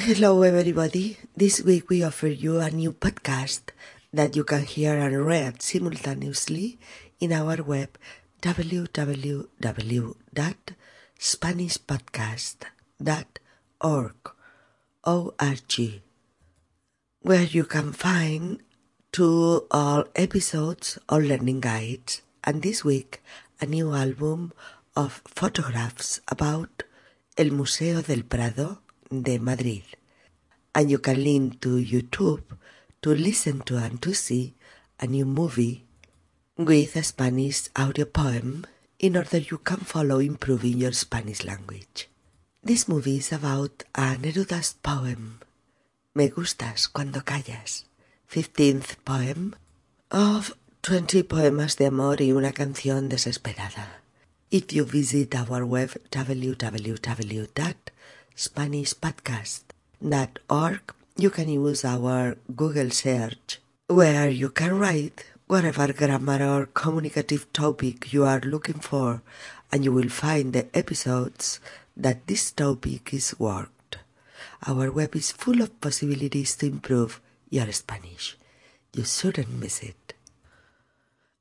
Hello, everybody. This week we offer you a new podcast that you can hear and read simultaneously in our web www.spanishpodcast.org O-R-G, where you can find two all episodes or learning guides and this week a new album of photographs about El Museo del Prado de Madrid. And you can link to YouTube to listen to and to see a new movie with a Spanish audio poem in order you can follow improving your Spanish language. This movie is about a Neruda's poem, Me gustas cuando callas, 15th poem of 20 poemas de amor y una canción desesperada. If you visit our web www.spanishpodcast.org, you can use our Google search, where you can write whatever grammar or communicative topic you are looking for, and you will find the episodes that this topic is worked. Our web is full of possibilities to improve your Spanish. You shouldn't miss it.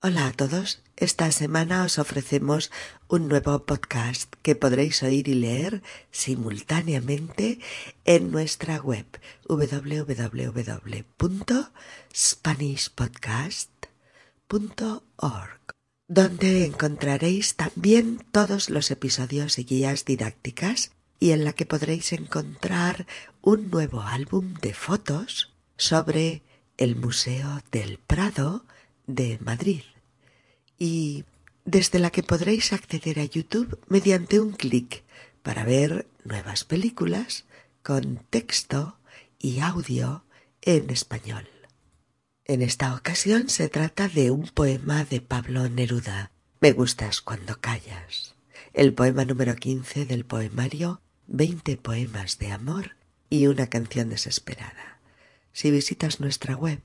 Hola a todos. Esta semana os ofrecemos un nuevo podcast que podréis oír y leer simultáneamente en nuestra web www.spanishpodcast.org, donde encontraréis también todos los episodios y guías didácticas y en la que podréis encontrar un nuevo álbum de fotos sobre el Museo del Prado de Madrid y desde la que podréis acceder a YouTube mediante un clic para ver nuevas películas con texto y audio en español. En esta ocasión se trata de un poema de Pablo Neruda, Me gustas cuando callas, el poema número 15 del poemario 20 poemas de amor y una canción desesperada. Si visitas nuestra web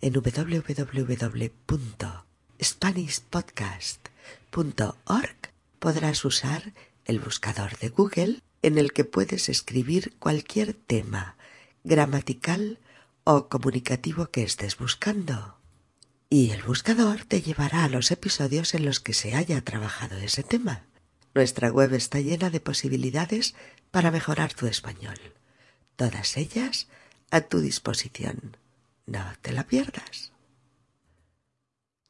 en www.spanishpodcast.org podrás usar el buscador de Google en el que puedes escribir cualquier tema gramatical o comunicativo que estés buscando. Y el buscador te llevará a los episodios en los que se haya trabajado ese tema. Nuestra web está llena de posibilidades para mejorar tu español. Todas ellas a tu disposición. Te la pierdas.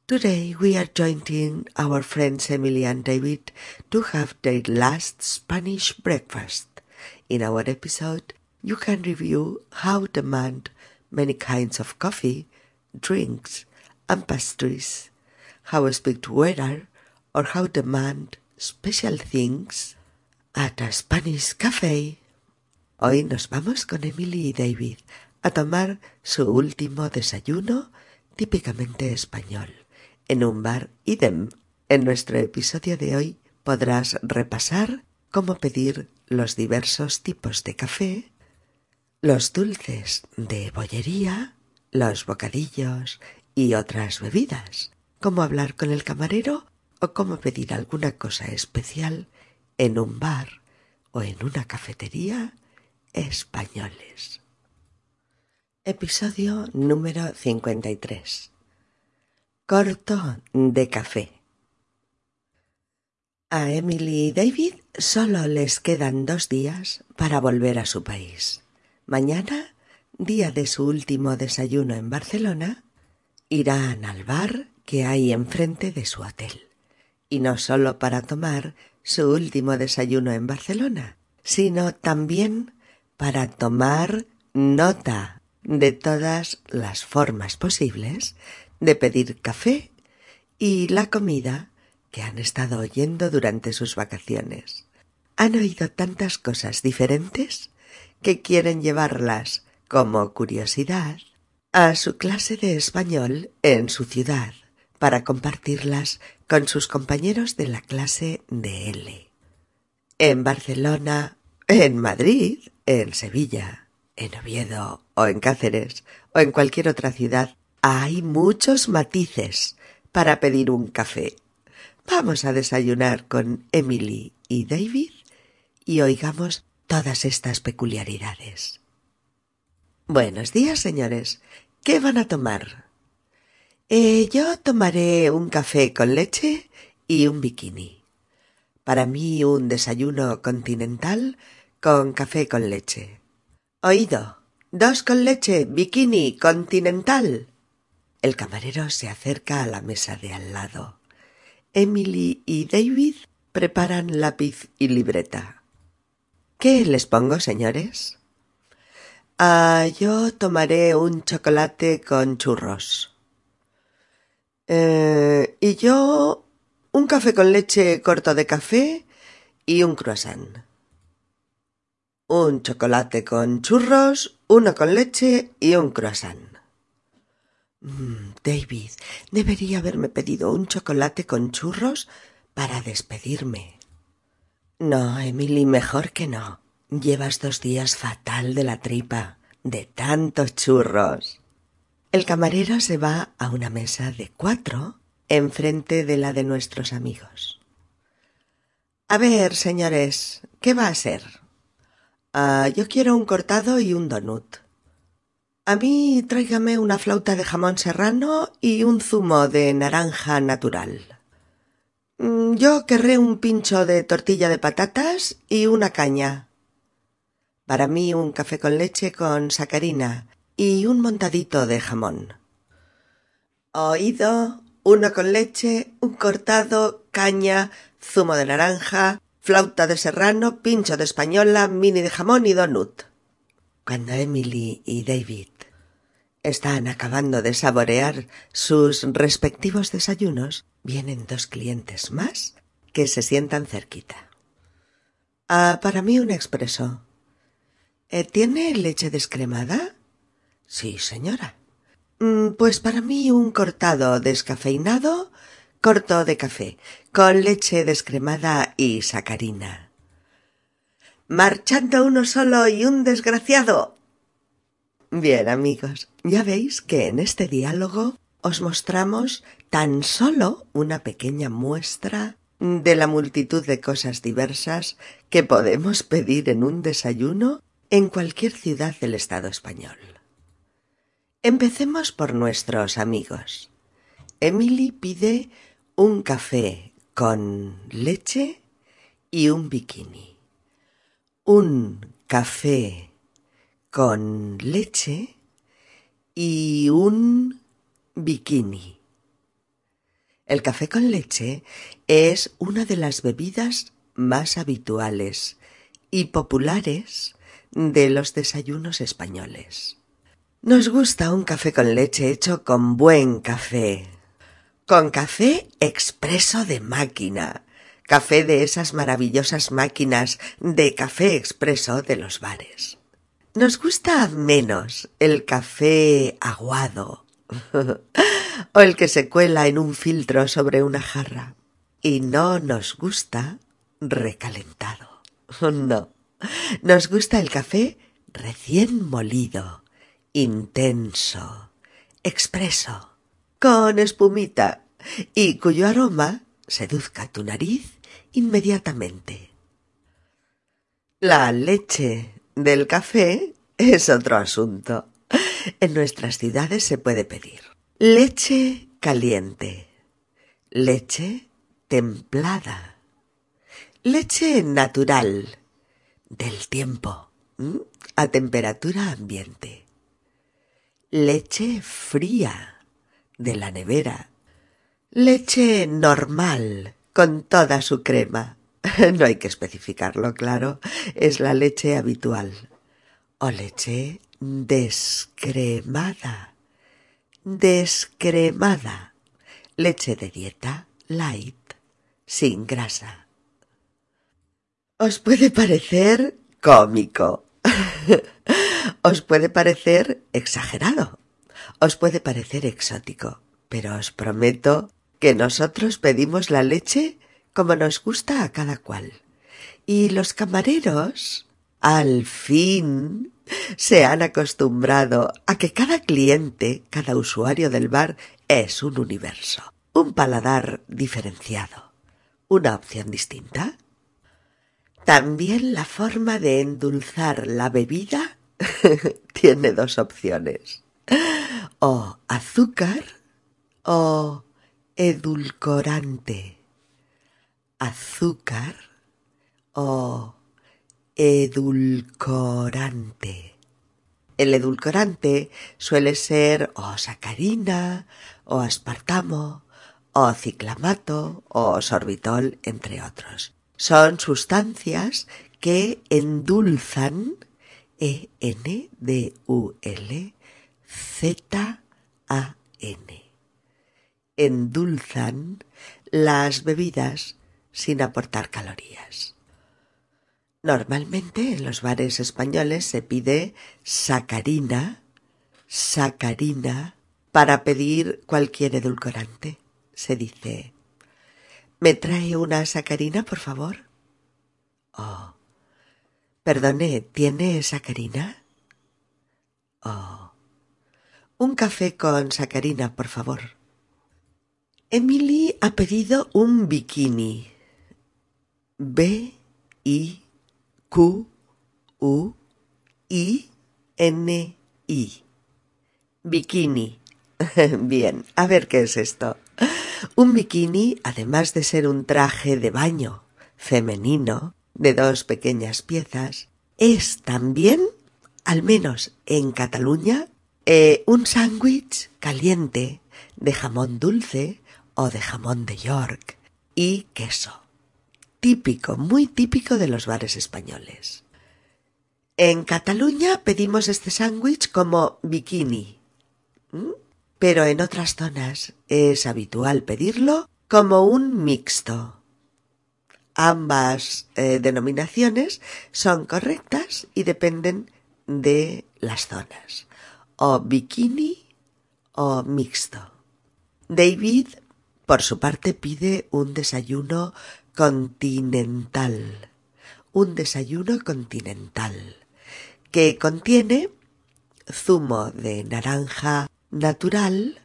Today we are joining our friends Emily and David to have their last Spanish breakfast. In our episode, you can review how to demand many kinds of coffee, drinks, and pastries, how speak to weather, or how to demand special things at a Spanish cafe. Hoy nos vamos con Emily y David a tomar su último desayuno típicamente español en un bar idem. En nuestro episodio de hoy podrás repasar cómo pedir los diversos tipos de café, los dulces de bollería, los bocadillos y otras bebidas, cómo hablar con el camarero o cómo pedir alguna cosa especial en un bar o en una cafetería españoles. Episodio número 53. Corto de café. A Emily y David solo les quedan dos días para volver a su país. Mañana, día de su último desayuno en Barcelona, irán al bar que hay enfrente de su hotel. Y no solo para tomar su último desayuno en Barcelona, sino también para tomar nota de todas las formas posibles de pedir café y la comida que han estado oyendo durante sus vacaciones. Han oído tantas cosas diferentes que quieren llevarlas como curiosidad a su clase de español en su ciudad para compartirlas con sus compañeros de la clase de L. En Barcelona, en Madrid, en Sevilla, en Oviedo o en Cáceres o en cualquier otra ciudad, hay muchos matices para pedir un café. Vamos a desayunar con Emily y David y oigamos todas estas peculiaridades. Buenos días, señores. ¿Qué van a tomar? Eh, yo tomaré un café con leche y un bikini. Para mí un desayuno continental con café con leche. Oído. Dos con leche, bikini, continental. El camarero se acerca a la mesa de al lado. Emily y David preparan lápiz y libreta. ¿Qué les pongo, señores? Ah, yo tomaré un chocolate con churros. Eh, y yo un café con leche corto de café y un croissant. Un chocolate con churros, uno con leche y un croissant. Mm, David, debería haberme pedido un chocolate con churros para despedirme. No, Emily, mejor que no. Llevas dos días fatal de la tripa, de tantos churros. El camarero se va a una mesa de cuatro enfrente de la de nuestros amigos. A ver, señores, ¿qué va a ser? Ah, yo quiero un cortado y un donut. A mí tráigame una flauta de jamón serrano y un zumo de naranja natural. Mm, yo querré un pincho de tortilla de patatas y una caña. Para mí un café con leche con sacarina y un montadito de jamón. Oído, uno con leche, un cortado, caña, zumo de naranja, flauta de serrano, pincho de española, mini de jamón y donut. Cuando Emily y David están acabando de saborear sus respectivos desayunos, vienen dos clientes más que se sientan cerquita. Ah, para mí un expreso. Eh, ¿Tiene leche descremada? Sí, señora. Mm, pues para mí un cortado descafeinado, corto de café, con leche descremada y sacarina. Marchando uno solo y un desgraciado. Bien, amigos, ya veis que en este diálogo os mostramos tan solo una pequeña muestra de la multitud de cosas diversas que podemos pedir en un desayuno en cualquier ciudad del Estado español. Empecemos por nuestros amigos. Emily pide un café con leche y un bikini. Un café con leche y un bikini. El café con leche es una de las bebidas más habituales y populares de los desayunos españoles. Nos gusta un café con leche hecho con buen café. Con café expreso de máquina. Café de esas maravillosas máquinas de café expreso de los bares. Nos gusta menos el café aguado o el que se cuela en un filtro sobre una jarra. Y no nos gusta recalentado. No. Nos gusta el café recién molido intenso, expreso, con espumita, y cuyo aroma seduzca tu nariz inmediatamente. La leche del café es otro asunto. En nuestras ciudades se puede pedir leche caliente, leche templada, leche natural del tiempo a temperatura ambiente leche fría de la nevera, leche normal con toda su crema. No hay que especificarlo, claro, es la leche habitual. O leche descremada. Descremada. Leche de dieta light, sin grasa. Os puede parecer cómico. Os puede parecer exagerado, os puede parecer exótico, pero os prometo que nosotros pedimos la leche como nos gusta a cada cual. Y los camareros, al fin, se han acostumbrado a que cada cliente, cada usuario del bar es un universo, un paladar diferenciado, una opción distinta. También la forma de endulzar la bebida tiene dos opciones. O azúcar o edulcorante. Azúcar o edulcorante. El edulcorante suele ser o sacarina, o aspartamo, o ciclamato, o sorbitol, entre otros. Son sustancias que endulzan E-N-D-U-L-Z-A-N. Endulzan las bebidas sin aportar calorías. Normalmente en los bares españoles se pide sacarina, sacarina, para pedir cualquier edulcorante. Se dice, ¿me trae una sacarina, por favor? Oh, perdone, ¿tiene sacarina? Oh, un café con sacarina, por favor. Emily ha pedido un bikini. B I Q U I N I. Bikini. Bien, a ver qué es esto. Un bikini, además de ser un traje de baño femenino de dos pequeñas piezas, es también, al menos en Cataluña, eh, un sándwich caliente de jamón dulce o de jamón de York y queso típico, muy típico de los bares españoles. En Cataluña pedimos este sándwich como bikini, pero en otras zonas es habitual pedirlo como un mixto. Ambas eh, denominaciones son correctas y dependen de las zonas, o bikini o mixto. David, por su parte, pide un desayuno continental, un desayuno continental, que contiene zumo de naranja natural,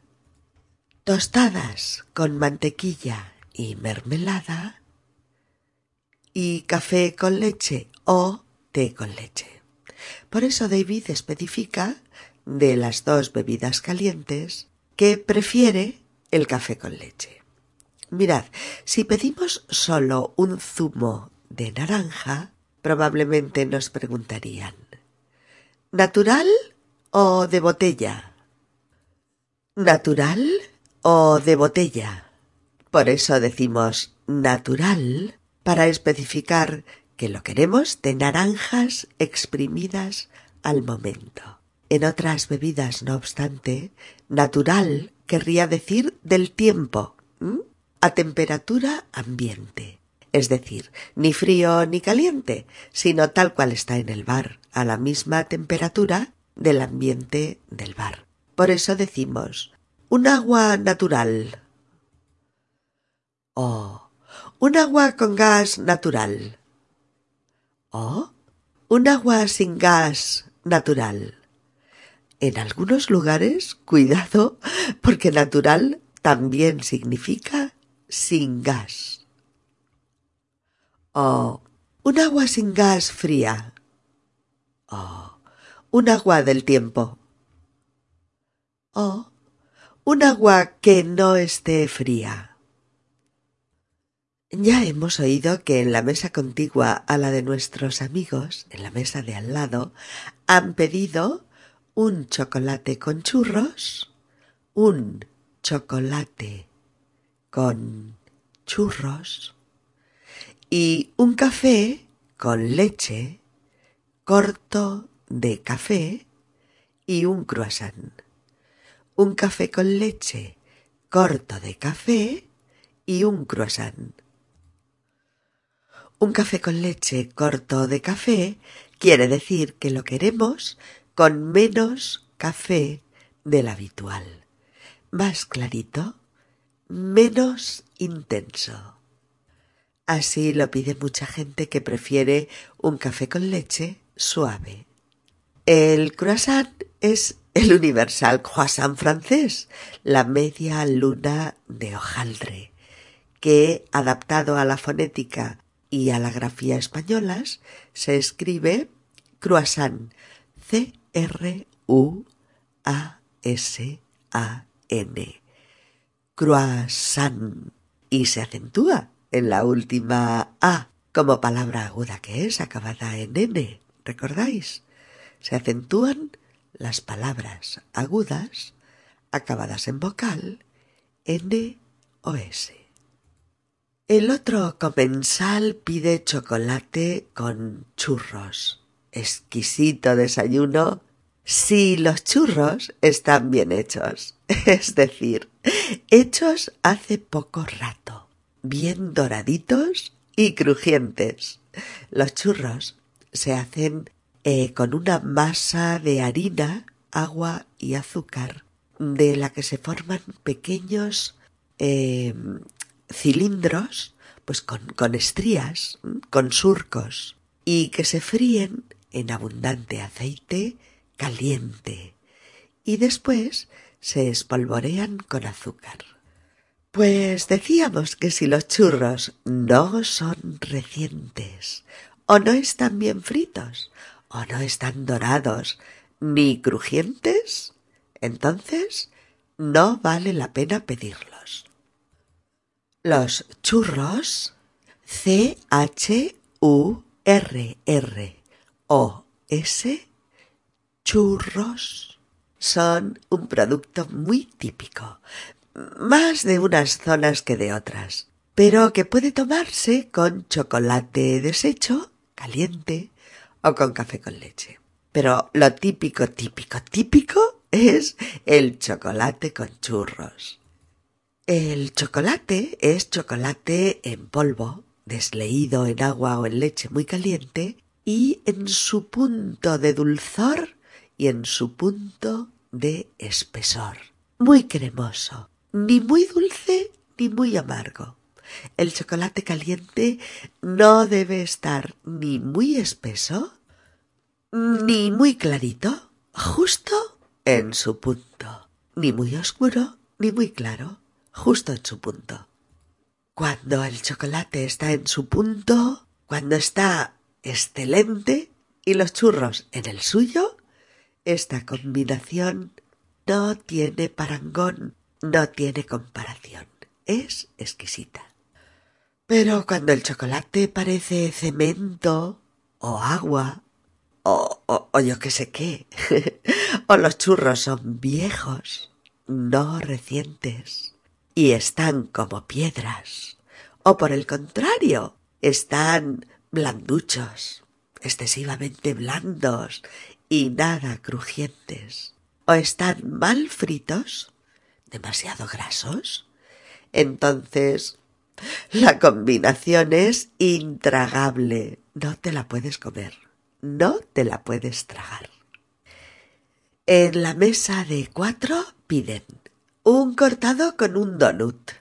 tostadas con mantequilla y mermelada, y café con leche o té con leche. Por eso David especifica de las dos bebidas calientes que prefiere el café con leche. Mirad, si pedimos solo un zumo de naranja, probablemente nos preguntarían, ¿natural o de botella? ¿Natural o de botella? Por eso decimos natural para especificar que lo queremos de naranjas exprimidas al momento. En otras bebidas, no obstante, natural querría decir del tiempo a temperatura ambiente, es decir, ni frío ni caliente, sino tal cual está en el bar, a la misma temperatura del ambiente del bar. Por eso decimos un agua natural o un agua con gas natural o un agua sin gas natural. En algunos lugares, cuidado, porque natural también significa sin gas. O un agua sin gas fría. O un agua del tiempo. O un agua que no esté fría. Ya hemos oído que en la mesa contigua a la de nuestros amigos, en la mesa de al lado, han pedido un chocolate con churros, un chocolate con churros y un café con leche corto de café y un croissant. Un café con leche corto de café y un croissant. Un café con leche corto de café quiere decir que lo queremos con menos café del habitual. ¿Más clarito? menos intenso. Así lo pide mucha gente que prefiere un café con leche suave. El croissant es el universal croissant francés, la media luna de hojaldre, que, adaptado a la fonética y a la grafía españolas, se escribe croissant, C C-R-U-A-S-A-N. Croissant. Y se acentúa en la última A, como palabra aguda que es, acabada en N. ¿Recordáis? Se acentúan las palabras agudas acabadas en vocal N o S. El otro comensal pide chocolate con churros. Exquisito desayuno si los churros están bien hechos, es decir, hechos hace poco rato, bien doraditos y crujientes. Los churros se hacen eh, con una masa de harina, agua y azúcar, de la que se forman pequeños eh, cilindros, pues con, con estrías, con surcos, y que se fríen en abundante aceite caliente, y después se espolvorean con azúcar. Pues decíamos que si los churros no son recientes, o no están bien fritos, o no están dorados, ni crujientes, entonces no vale la pena pedirlos. Los churros C H U R R O S churros son un producto muy típico, más de unas zonas que de otras, pero que puede tomarse con chocolate deshecho, caliente, o con café con leche. Pero lo típico, típico, típico es el chocolate con churros. El chocolate es chocolate en polvo, desleído en agua o en leche muy caliente, y en su punto de dulzor y en su punto de espesor. Muy cremoso, ni muy dulce ni muy amargo. El chocolate caliente no debe estar ni muy espeso ni muy clarito, justo en su punto, ni muy oscuro ni muy claro, justo en su punto. Cuando el chocolate está en su punto, cuando está excelente y los churros en el suyo, esta combinación no tiene parangón, no tiene comparación. Es exquisita. Pero cuando el chocolate parece cemento o agua o, o, yo qué sé qué, o los churros son viejos, no recientes, y están como piedras, o por el contrario, están blanduchos, excesivamente blandos y nada crujientes, o están mal fritos, demasiado grasos, entonces la combinación es intragable, no te la puedes comer, no te la puedes tragar. En la mesa de cuatro piden un cortado con un donut.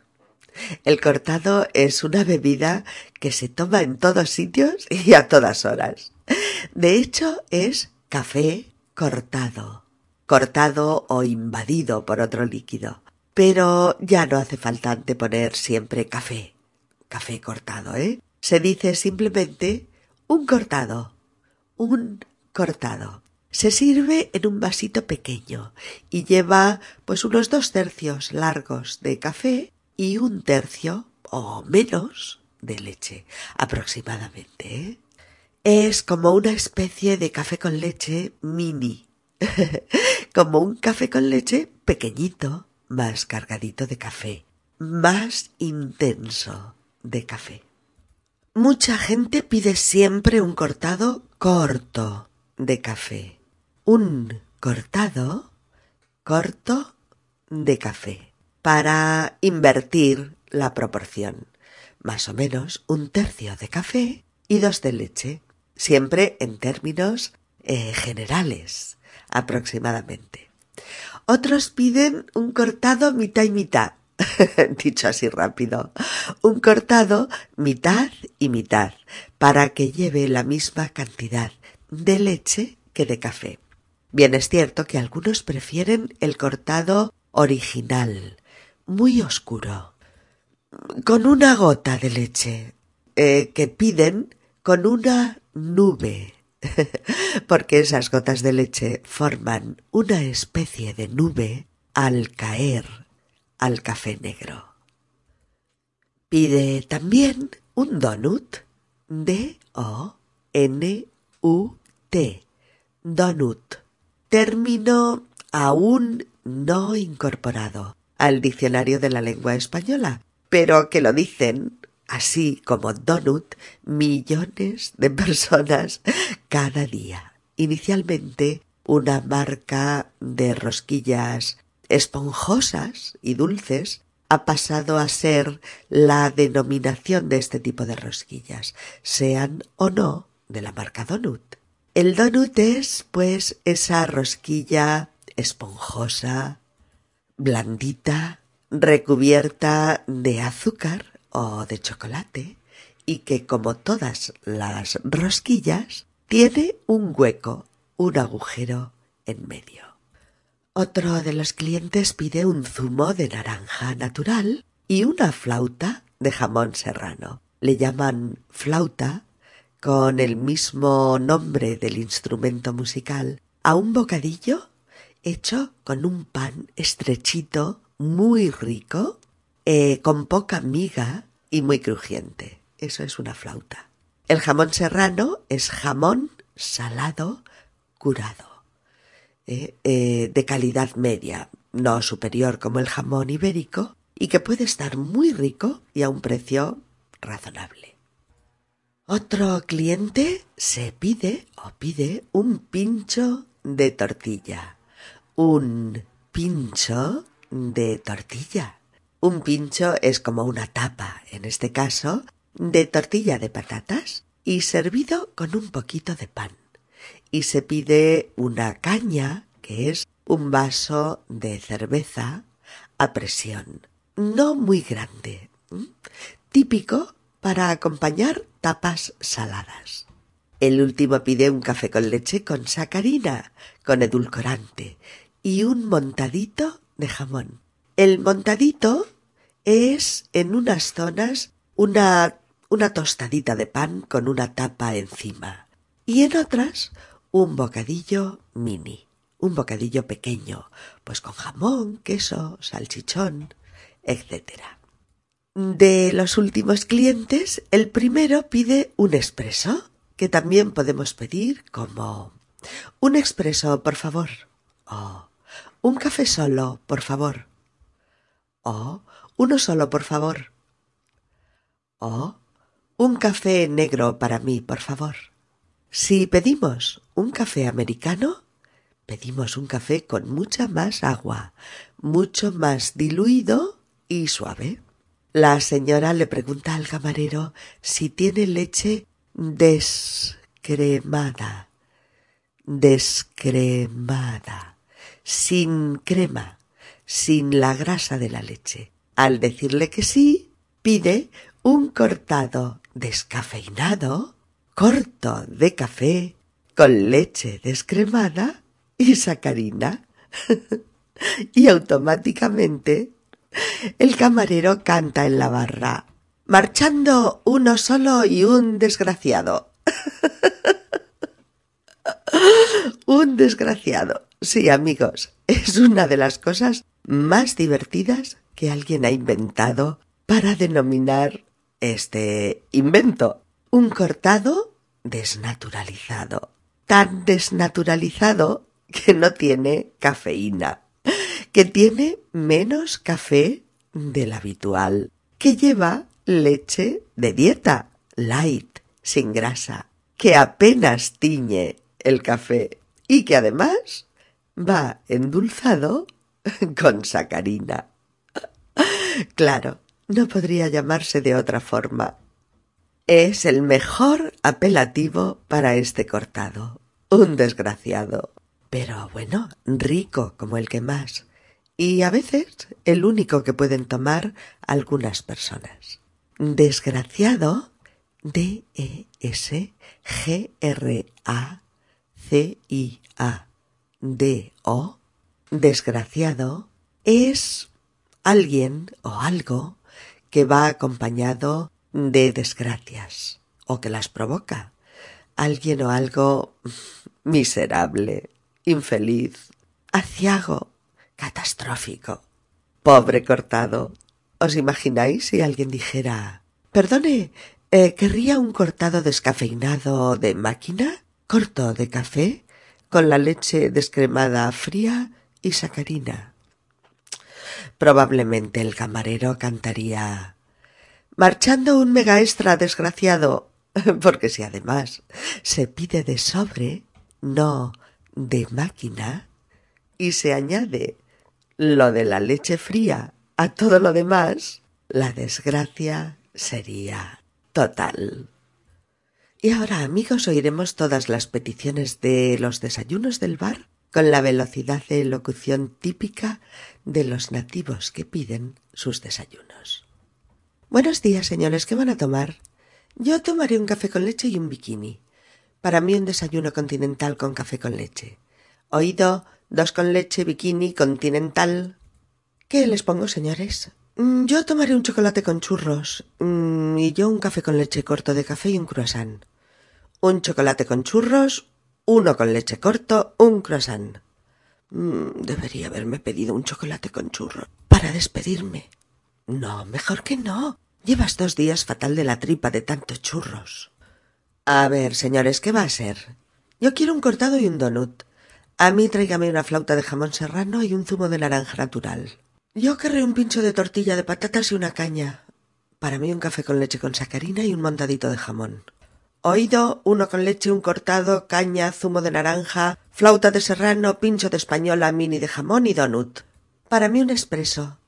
El cortado es una bebida que se toma en todos sitios y a todas horas. De hecho, es café cortado, cortado o invadido por otro líquido. Pero ya no hace falta anteponer siempre café, café cortado, ¿eh? Se dice simplemente un cortado, un cortado. Se sirve en un vasito pequeño y lleva pues unos dos tercios largos de café y un tercio o menos de leche aproximadamente. ¿eh? Es como una especie de café con leche mini, como un café con leche pequeñito, más cargadito de café, más intenso de café. Mucha gente pide siempre un cortado corto de café. Un cortado corto de café para invertir la proporción. Más o menos un tercio de café y dos de leche siempre en términos eh, generales, aproximadamente. Otros piden un cortado mitad y mitad, dicho así rápido, un cortado mitad y mitad, para que lleve la misma cantidad de leche que de café. Bien es cierto que algunos prefieren el cortado original, muy oscuro, con una gota de leche, eh, que piden con una nube porque esas gotas de leche forman una especie de nube al caer al café negro. Pide también un donut. D-O-N-U-T. Donut. Término aún no incorporado al diccionario de la lengua española, pero que lo dicen así como donut, millones de personas cada día. Inicialmente una marca de rosquillas esponjosas y dulces ha pasado a ser la denominación de este tipo de rosquillas, sean o no de la marca donut. El donut es, pues, esa rosquilla esponjosa, blandita, recubierta de azúcar o de chocolate y que como todas las rosquillas tiene un hueco, un agujero en medio. Otro de los clientes pide un zumo de naranja natural y una flauta de jamón serrano. Le llaman flauta con el mismo nombre del instrumento musical a un bocadillo hecho con un pan estrechito muy rico eh, con poca miga y muy crujiente. Eso es una flauta. El jamón serrano es jamón salado curado, eh, eh, de calidad media, no superior como el jamón ibérico, y que puede estar muy rico y a un precio razonable. Otro cliente se pide o pide un pincho de tortilla. Un pincho de tortilla. Un pincho es como una tapa, en este caso, de tortilla de patatas y servido con un poquito de pan. Y se pide una caña, que es un vaso de cerveza a presión, no muy grande, típico para acompañar tapas saladas. El último pide un café con leche con sacarina, con edulcorante, y un montadito de jamón. El montadito es en unas zonas una, una tostadita de pan con una tapa encima y en otras un bocadillo mini, un bocadillo pequeño, pues con jamón, queso, salchichón, etc. De los últimos clientes, el primero pide un expreso, que también podemos pedir como un expreso, por favor. O un café solo, por favor. O uno solo, por favor. O un café negro para mí, por favor. Si pedimos un café americano, pedimos un café con mucha más agua, mucho más diluido y suave. La señora le pregunta al camarero si tiene leche descremada. Descremada. Sin crema sin la grasa de la leche. Al decirle que sí, pide un cortado descafeinado, corto de café, con leche descremada y sacarina. y automáticamente el camarero canta en la barra, marchando uno solo y un desgraciado. un desgraciado. Sí, amigos, es una de las cosas más divertidas que alguien ha inventado para denominar este invento. Un cortado desnaturalizado. Tan desnaturalizado que no tiene cafeína, que tiene menos café del habitual, que lleva leche de dieta, light, sin grasa, que apenas tiñe el café y que además va endulzado con sacarina. Claro, no podría llamarse de otra forma. Es el mejor apelativo para este cortado. Un desgraciado. Pero bueno, rico como el que más. Y a veces el único que pueden tomar algunas personas. Desgraciado. D-E-S-G-R-A-C-I-A-D-O desgraciado es alguien o algo que va acompañado de desgracias o que las provoca. alguien o algo miserable, infeliz, aciago, catastrófico. Pobre cortado. ¿Os imagináis si alguien dijera Perdone, eh, ¿querría un cortado descafeinado de máquina? Corto de café con la leche descremada fría y sacarina. Probablemente el camarero cantaría Marchando un mega extra desgraciado, porque si además se pide de sobre, no de máquina, y se añade lo de la leche fría a todo lo demás, la desgracia sería total. Y ahora, amigos, oiremos todas las peticiones de los desayunos del bar con la velocidad de locución típica de los nativos que piden sus desayunos. Buenos días, señores, ¿qué van a tomar? Yo tomaré un café con leche y un bikini. Para mí un desayuno continental con café con leche. Oído, dos con leche, bikini, continental. ¿Qué les pongo, señores? Mm, yo tomaré un chocolate con churros mm, y yo un café con leche corto de café y un croissant. Un chocolate con churros, uno con leche corto, un croissant. Mm, debería haberme pedido un chocolate con churros para despedirme. No, mejor que no. Llevas dos días fatal de la tripa de tantos churros. A ver, señores, ¿qué va a ser? Yo quiero un cortado y un donut. A mí tráigame una flauta de jamón serrano y un zumo de naranja natural. Yo querré un pincho de tortilla de patatas y una caña. Para mí un café con leche con sacarina y un montadito de jamón. Oído, uno con leche, un cortado, caña, zumo de naranja, flauta de serrano, pincho de española, mini de jamón y donut. Para mí un espresso.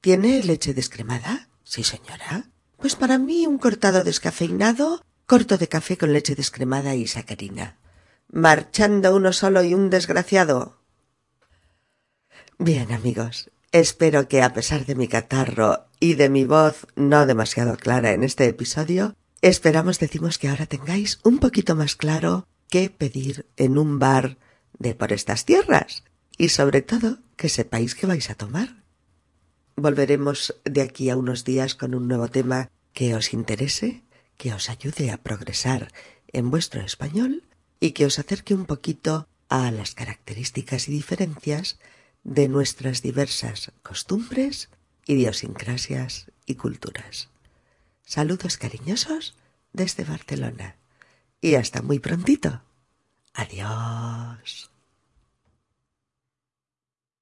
¿Tiene leche descremada? Sí, señora. Pues para mí un cortado descafeinado, corto de café con leche descremada y sacarina marchando uno solo y un desgraciado. Bien, amigos, espero que a pesar de mi catarro y de mi voz no demasiado clara en este episodio, esperamos decimos que ahora tengáis un poquito más claro qué pedir en un bar de por estas tierras y sobre todo que sepáis que vais a tomar. Volveremos de aquí a unos días con un nuevo tema que os interese, que os ayude a progresar en vuestro español y que os acerque un poquito a las características y diferencias de nuestras diversas costumbres, idiosincrasias y culturas. Saludos cariñosos desde Barcelona y hasta muy prontito. Adiós.